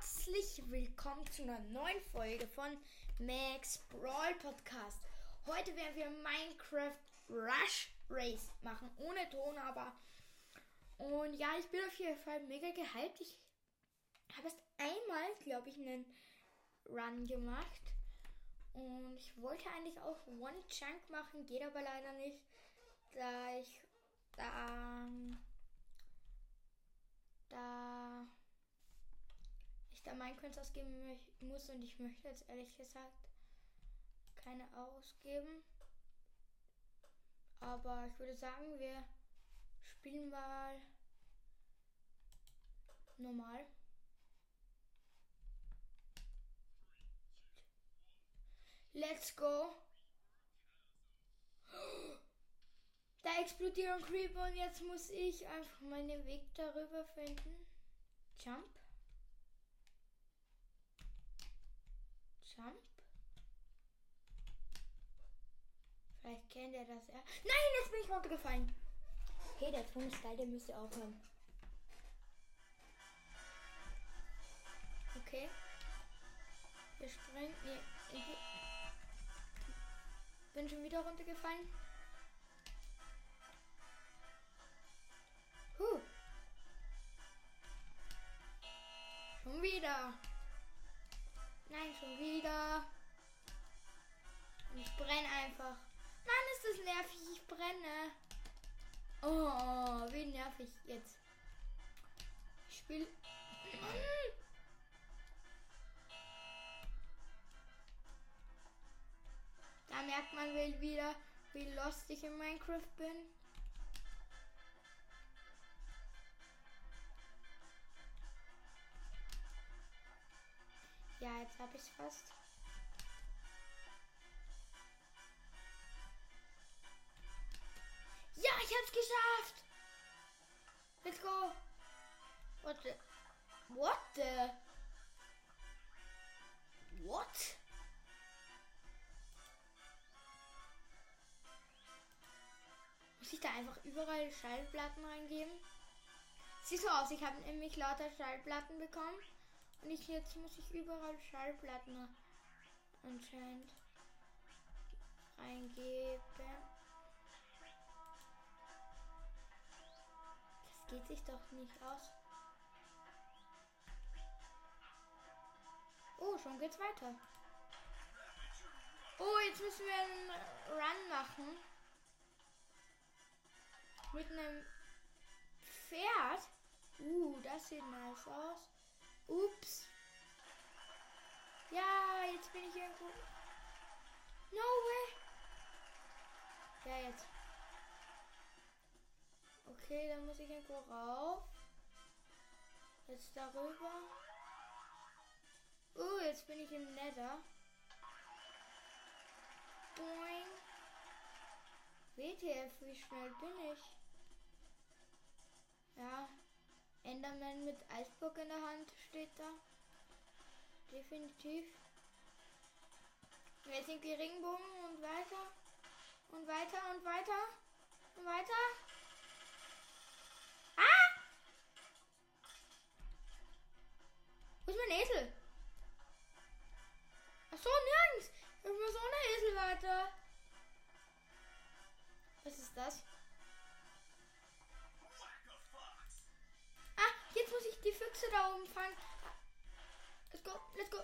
herzlich willkommen zu einer neuen Folge von Max Brawl Podcast. Heute werden wir Minecraft Rush Race machen, ohne Ton, aber. Und ja, ich bin auf jeden Fall mega gehypt. Ich habe erst einmal, glaube ich, einen Run gemacht. Und ich wollte eigentlich auch One Chunk machen, geht aber leider nicht, da ich da da ich da Coins ausgeben muss und ich möchte jetzt ehrlich gesagt keine ausgeben. Aber ich würde sagen, wir spielen mal normal. Let's go. Da explodieren Creeper und jetzt muss ich einfach meinen Weg darüber finden. Jump. Vielleicht kennt er das ja. Nein, jetzt bin ich runtergefallen. Okay, der Ton ist geil, der müsste aufhören. Okay. Wir springen. Nee, ich bin schon wieder runtergefallen. Huh. Schon wieder. Nein, schon wieder. Wie nervig jetzt. Ich spiele. Da merkt man wieder, wie lost ich in Minecraft bin. Ja, jetzt habe ich fast. Ja, ich hab's geschafft. What the? What the? What? Muss ich da einfach überall Schallplatten reingeben? Sieht so aus, ich habe nämlich lauter Schallplatten bekommen. Und ich, jetzt muss ich überall Schallplatten anscheinend reingeben. Das geht sich doch nicht aus. Schon geht's weiter. Oh, jetzt müssen wir einen Run machen. Mit einem Pferd. Uh, das sieht nice aus. Ups. Ja, jetzt bin ich irgendwo. No way. Ja, jetzt. Okay, dann muss ich irgendwo rauf. Jetzt bin ich im Nether. Boing. WTF, wie schnell bin ich? Ja, Enderman mit Eisbock in der Hand steht da. Definitiv. Jetzt sind die Ringbogen und weiter. Weiter. Was ist das? Jetzt muss ich die Füchse da oben fangen. Let's go, let's go.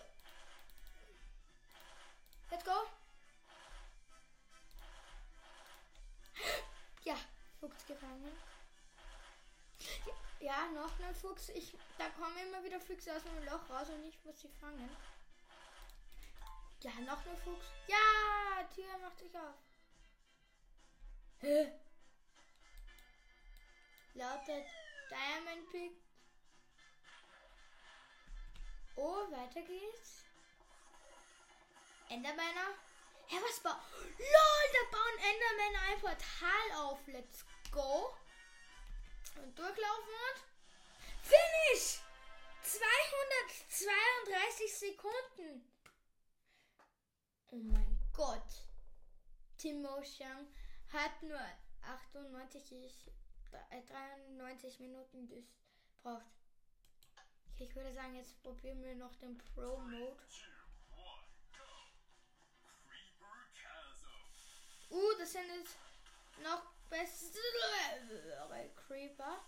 Let's go. Ja, Fuchs gefangen. Ja, noch ein Fuchs. Ich, da kommen immer wieder Füchse aus dem Loch raus und ich muss sie fangen. Ja, noch ein Fuchs. Ja, Tür macht sich auf. Hä? Lautet Diamond Pick Oh, weiter geht's. Endermänner. Hä, was baut. LOL, da bauen Endermänner ein Portal auf. Let's go. Und durchlaufen und. Finish! 232 Sekunden. Oh mein Gott. Timo Shang hat nur 98, 93 Minuten braucht. Okay, ich würde sagen, jetzt probieren wir noch den Pro-Mode. Uh, das sind jetzt noch bessere Creeper.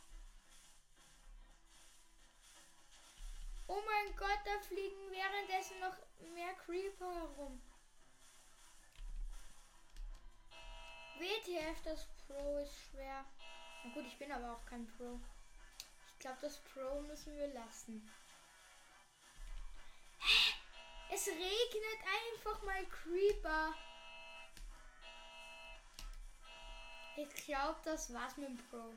Oh mein Gott, da fliegen währenddessen noch mehr Creeper herum. WTF, das Pro ist schwer. Na gut, ich bin aber auch kein Pro. Ich glaube, das Pro müssen wir lassen. Es regnet einfach mal Creeper. Ich glaube, das war's mit dem Pro.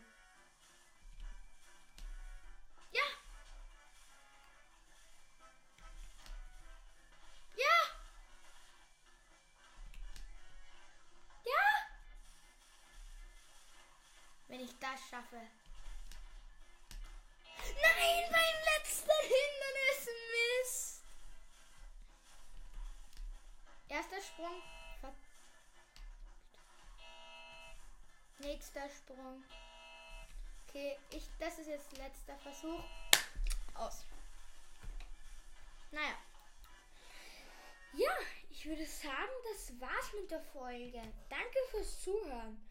Das schaffe. Nein, mein letzter Hindernis. Mist. Erster Sprung. Nächster Sprung. Okay, ich, das ist jetzt letzter Versuch. Aus. Naja. Ja, ich würde sagen, das war's mit der Folge. Danke fürs Zuhören.